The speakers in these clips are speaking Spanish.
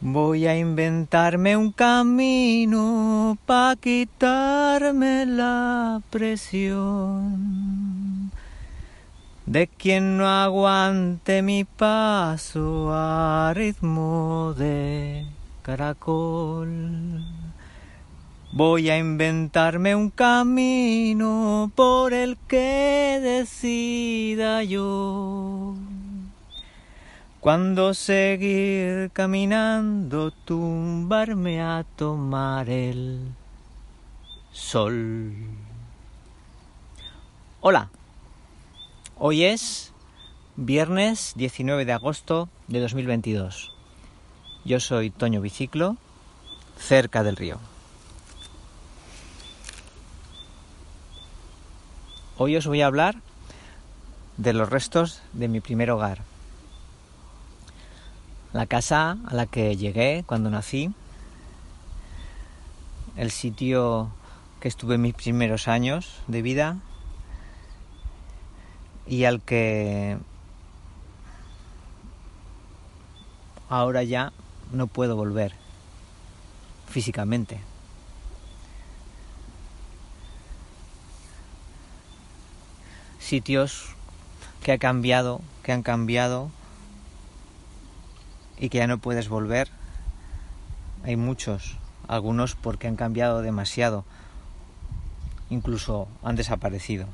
Voy a inventarme un camino para quitarme la presión de quien no aguante mi paso a ritmo de caracol. Voy a inventarme un camino por el que decida yo. Cuando seguir caminando, tumbarme a tomar el sol. Hola, hoy es viernes 19 de agosto de 2022. Yo soy Toño Biciclo, cerca del río. Hoy os voy a hablar de los restos de mi primer hogar la casa a la que llegué cuando nací, el sitio que estuve mis primeros años de vida y al que ahora ya no puedo volver físicamente. Sitios que ha cambiado, que han cambiado y que ya no puedes volver. Hay muchos, algunos porque han cambiado demasiado, incluso han desaparecido.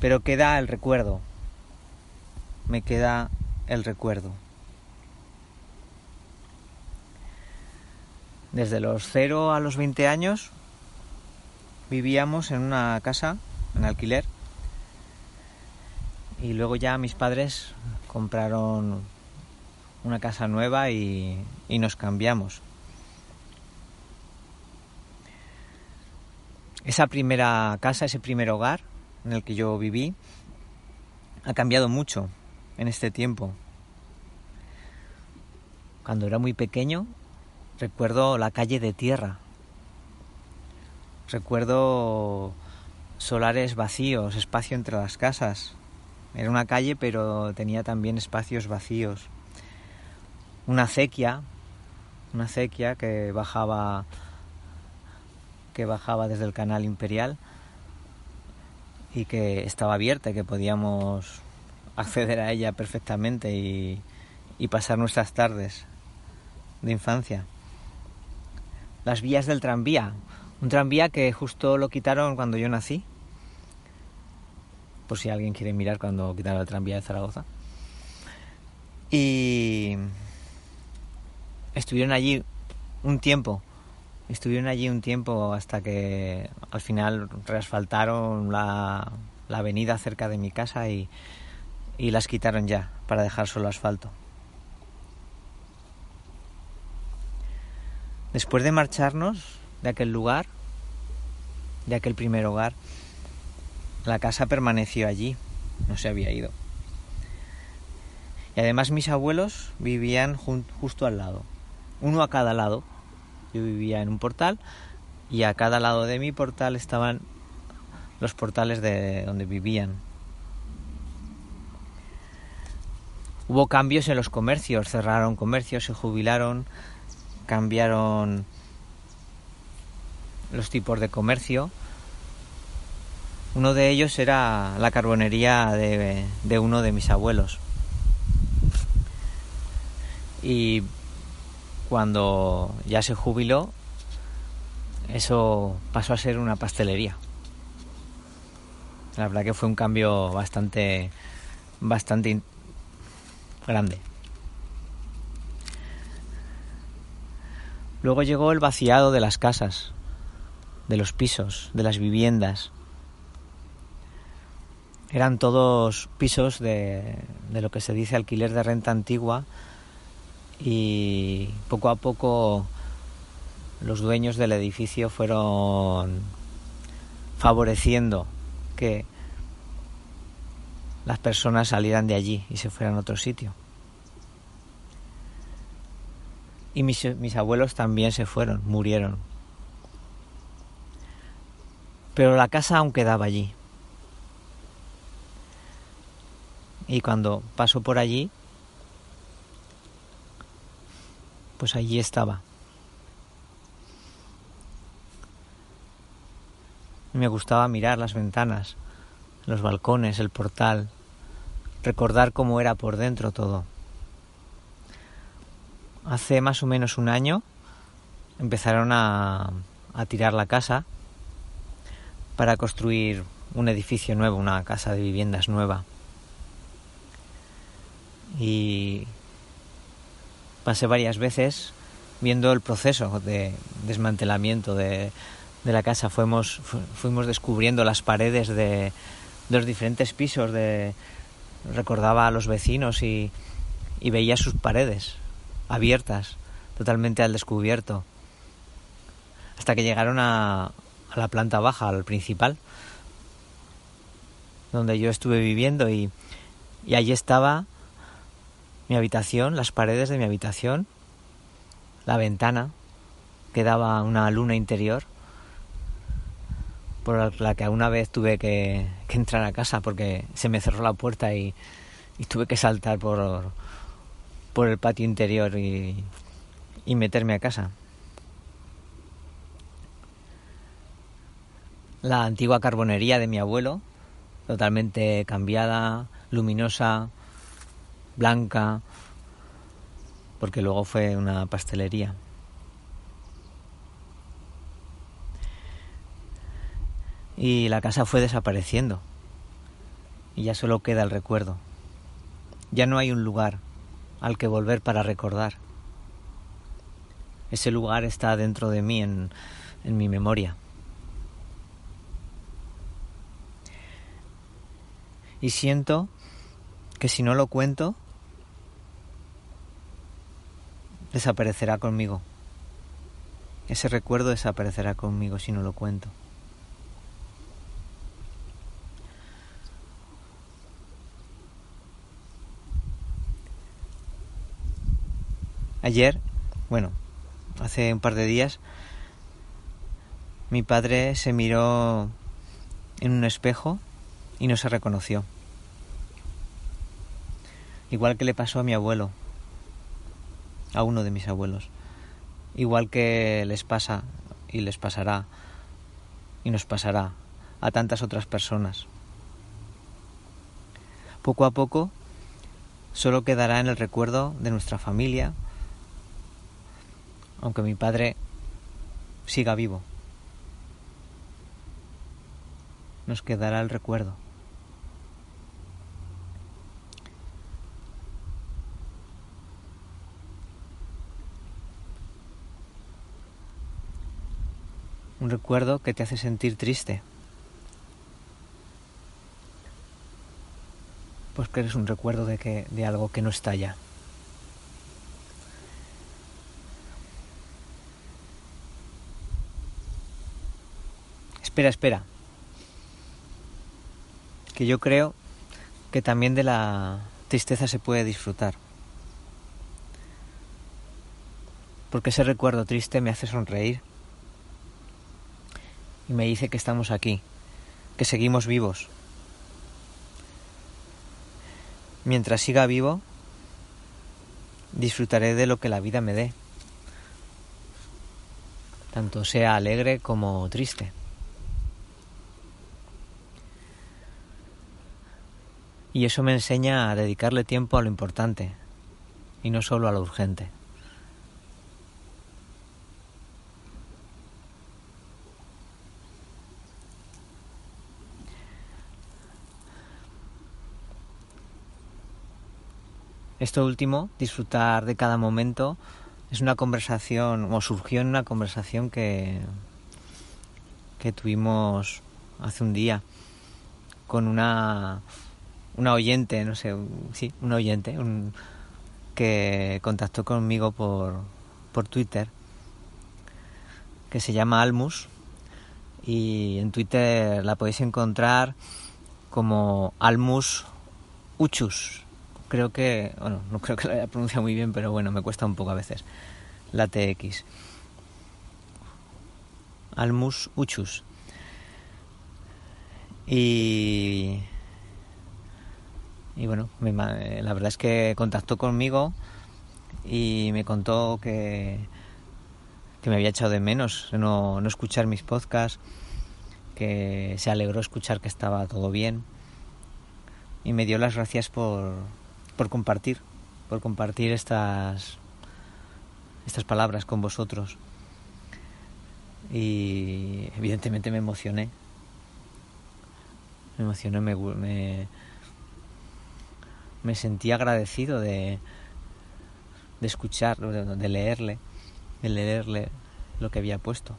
Pero queda el recuerdo, me queda el recuerdo. Desde los 0 a los 20 años vivíamos en una casa en alquiler y luego ya mis padres compraron una casa nueva y, nos cambiamos. Esa primera casa, ese primer hogar en el que yo viví, ha cambiado mucho en este tiempo. Cuando era muy pequeño, recuerdo la calle de tierra. Recuerdo solares vacíos, espacio entre las casas, era una calle, pero tenía también espacios vacíos. Una acequia, una acequia que bajaba que bajaba desde el canal imperial y que estaba abierta y que podíamos acceder a ella perfectamente y, y pasar nuestras tardes de infancia. Las vías del tranvía, un tranvía que justo lo quitaron cuando yo nací por si alguien quiere mirar cuando quitaron la tranvía de Zaragoza. Y estuvieron allí un tiempo, estuvieron allí un tiempo hasta que al final reasfaltaron la, la avenida cerca de mi casa y, y las quitaron ya para dejar solo asfalto. Después de marcharnos de aquel lugar, de aquel primer hogar, la casa permaneció allí, no se había ido. Y además mis abuelos vivían justo al lado, uno a cada lado. Yo vivía en un portal y a cada lado de mi portal estaban los portales de donde vivían. Hubo cambios en los comercios, cerraron comercios, se jubilaron, cambiaron los tipos de comercio uno de ellos era la carbonería de, uno de mis abuelos. Y cuando ya se jubiló, eso pasó a ser una pastelería. La verdad que fue un cambio bastante, bastante grande. Luego llegó el vaciado de las casas, de los pisos, de las viviendas Eran todos pisos de, de lo que se dice alquiler de renta antigua y poco a poco los dueños del edificio fueron favoreciendo que las personas salieran de allí y se fueran a otro sitio. Y mis, mis abuelos también se fueron, murieron. Pero la casa aún quedaba allí. Y cuando paso por allí, pues allí estaba. Me gustaba mirar las ventanas, los balcones, el portal, recordar cómo era por dentro todo. Hace más o menos un año empezaron a, a tirar la casa para construir un edificio nuevo, una casa de viviendas nueva. Y pasé varias veces viendo el proceso de desmantelamiento de, de la casa. Fuimos, fuimos descubriendo las paredes de, de los diferentes pisos, de, recordaba a los vecinos y, y veía sus paredes abiertas, totalmente al descubierto, hasta que llegaron a, a la planta baja, al principal, donde yo estuve viviendo y, y allí estaba mi habitación, las paredes de mi habitación, la ventana que daba una luna interior por la que alguna vez tuve que, entrar a casa porque se me cerró la puerta y, tuve que saltar por, por el patio interior y meterme a casa. La antigua carbonería de mi abuelo, totalmente cambiada, luminosa, blanca, porque luego fue una pastelería. y la casa fue desapareciendo y ya solo queda el recuerdo. Ya no hay un lugar al que volver para recordar. Ese lugar está dentro de mí, en, en mi memoria. Y siento que si no lo cuento, desaparecerá conmigo. Ese recuerdo desaparecerá conmigo si no lo cuento. Ayer, bueno, hace un par de días, mi padre se miró en un espejo y no se reconoció. Igual que le pasó a mi abuelo, a uno de mis abuelos. Igual que les pasa y les pasará y nos pasará a tantas otras personas. Poco a poco solo quedará en el recuerdo de nuestra familia, aunque mi padre siga vivo. Nos quedará el recuerdo. Un recuerdo que te hace sentir triste. Pues que eres un recuerdo de que de algo que no está ya. Espera, espera. Que yo creo que también de la tristeza se puede disfrutar. Porque ese recuerdo triste me hace sonreír. Y me dice que estamos aquí, que seguimos vivos. Mientras siga vivo, disfrutaré de lo que la vida me dé, tanto sea alegre como triste. Y eso me enseña a dedicarle tiempo a lo importante y no solo a lo urgente. Esto último, disfrutar de cada momento, es una conversación, o surgió en una conversación que, que tuvimos hace un día con una, una oyente, no sé, sí, un oyente, que contactó conmigo por, por Twitter, que se llama Almus, y en Twitter la podéis encontrar como Almus Uchus. Creo que, bueno, no creo que lo haya pronunciado muy bien, pero bueno, me cuesta un poco a veces la TX. Almus Uchus. Y, y bueno, la verdad es que contactó conmigo y me contó que, que me había echado de menos no, no escuchar mis podcasts, que se alegró escuchar que estaba todo bien y me dio las gracias por, por compartir, por compartir estas, estas palabras con vosotros. Y evidentemente me emocioné. Me emocioné, me, me, me sentí agradecido de, de escuchar, de, leerle, de leerle lo que había puesto.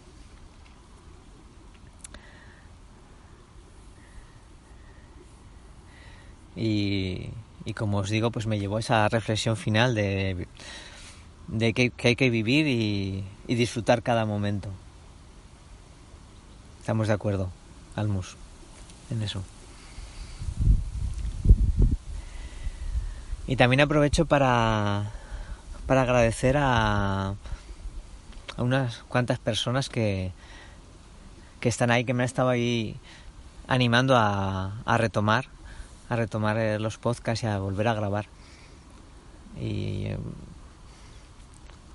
Y, y, como os digo, pues me llevó esa reflexión final de, de que, hay que vivir y, disfrutar cada momento. Estamos de acuerdo, Almus, en eso. Y también aprovecho para, para agradecer a, a unas cuantas personas que, que están ahí, que me han estado ahí animando a, a retomar, a retomar eh, los podcasts y a volver a grabar. Y eh,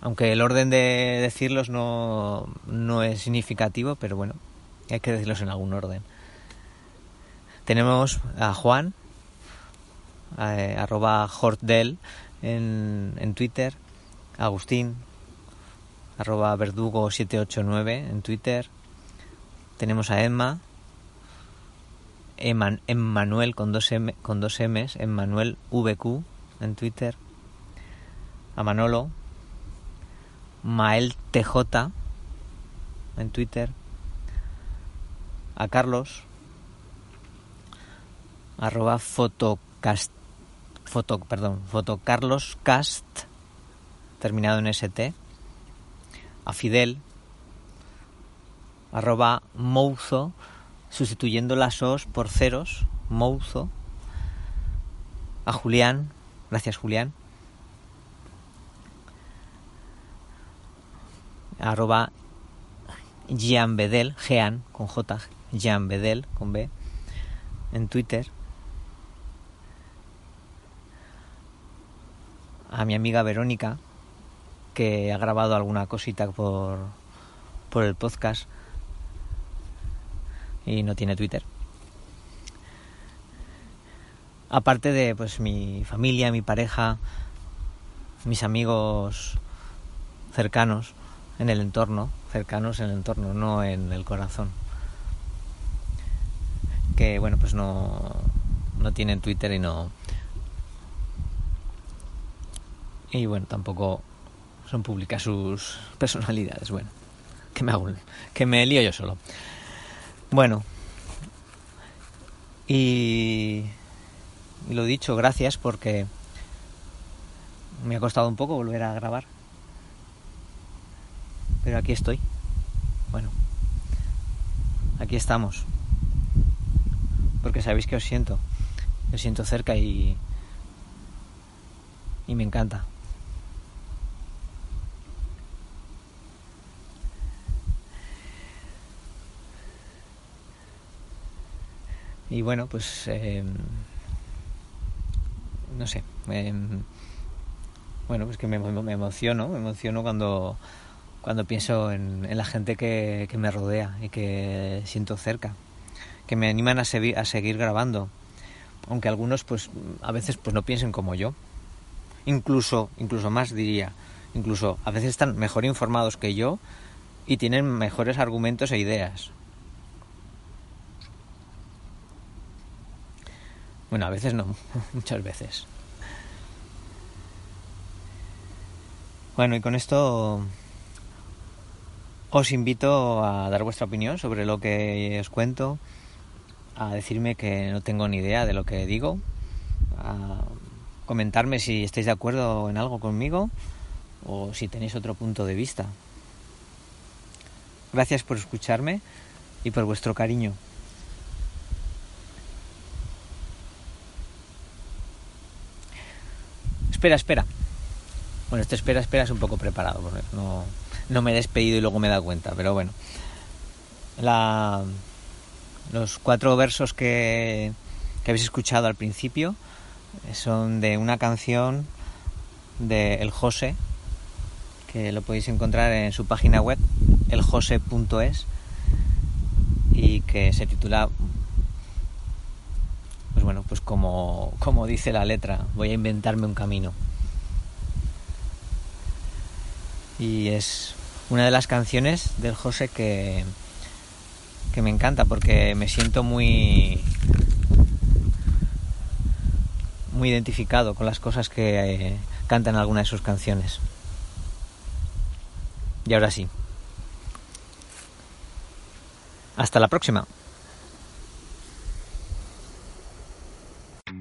aunque el orden de decirlos no, no es significativo, pero bueno, hay que decirlos en algún orden. Tenemos a Juan, eh, arroba Hortdel en, en Twitter, Agustín, arroba verdugo789 en Twitter, tenemos a Emma, Emmanuel con dos, M, con dos M's, Emmanuel VQ en Twitter, a Manolo, Mael TJ en Twitter, a Carlos, arroba fotocast foto, perdón, foto Carlos Cast, terminado en ST, a Fidel, arroba Mouzo, sustituyendo las os por ceros, Mouzo, a Julián, gracias Julián, arroba Jean Bedel, Jean con J, Jean Bedel con B, en Twitter, a mi amiga Verónica, que ha grabado alguna cosita por, por el podcast y no tiene Twitter. Aparte de pues mi familia, mi pareja, mis amigos cercanos en el entorno, cercanos en el entorno, no en el corazón. Que bueno, pues no, no tienen Twitter y no, y bueno, tampoco son públicas sus personalidades. Bueno, que me hago, que me lío yo solo. Bueno, y, lo dicho, gracias porque me ha costado un poco volver a grabar. Pero aquí estoy. Bueno, aquí estamos. Porque sabéis que os siento. Os siento cerca y, y me encanta. Y bueno, pues eh, no sé. bueno, pues que me, me, emociono, me emociono cuando, cuando pienso en, la gente que, que, me rodea y que siento cerca, que me animan a, seguir, a seguir grabando, aunque algunos pues a veces pues no piensen como yo, incluso, incluso más diría, incluso a veces están mejor informados que yo y tienen mejores argumentos e ideas. Bueno, a veces no, muchas veces. Bueno, y con esto os invito a dar vuestra opinión sobre lo que os cuento, a decirme que no tengo ni idea de lo que digo, a comentarme si estáis de acuerdo en algo conmigo o si tenéis otro punto de vista. Gracias por escucharme y por vuestro cariño. Espera, espera. Bueno, este espera, espera es un poco preparado, porque no, no me he despedido y luego me he dado cuenta, pero bueno. La, los cuatro versos que, que habéis escuchado al principio son de una canción de El José, que lo podéis encontrar en su página web, eljose.es, y que se titula, pues como, como dice la letra, voy a inventarme un camino. Y es una de las canciones del José que, que me encanta porque me siento muy muy identificado con las cosas que eh, cantan alguna de sus canciones. Y ahora sí. Hasta la próxima.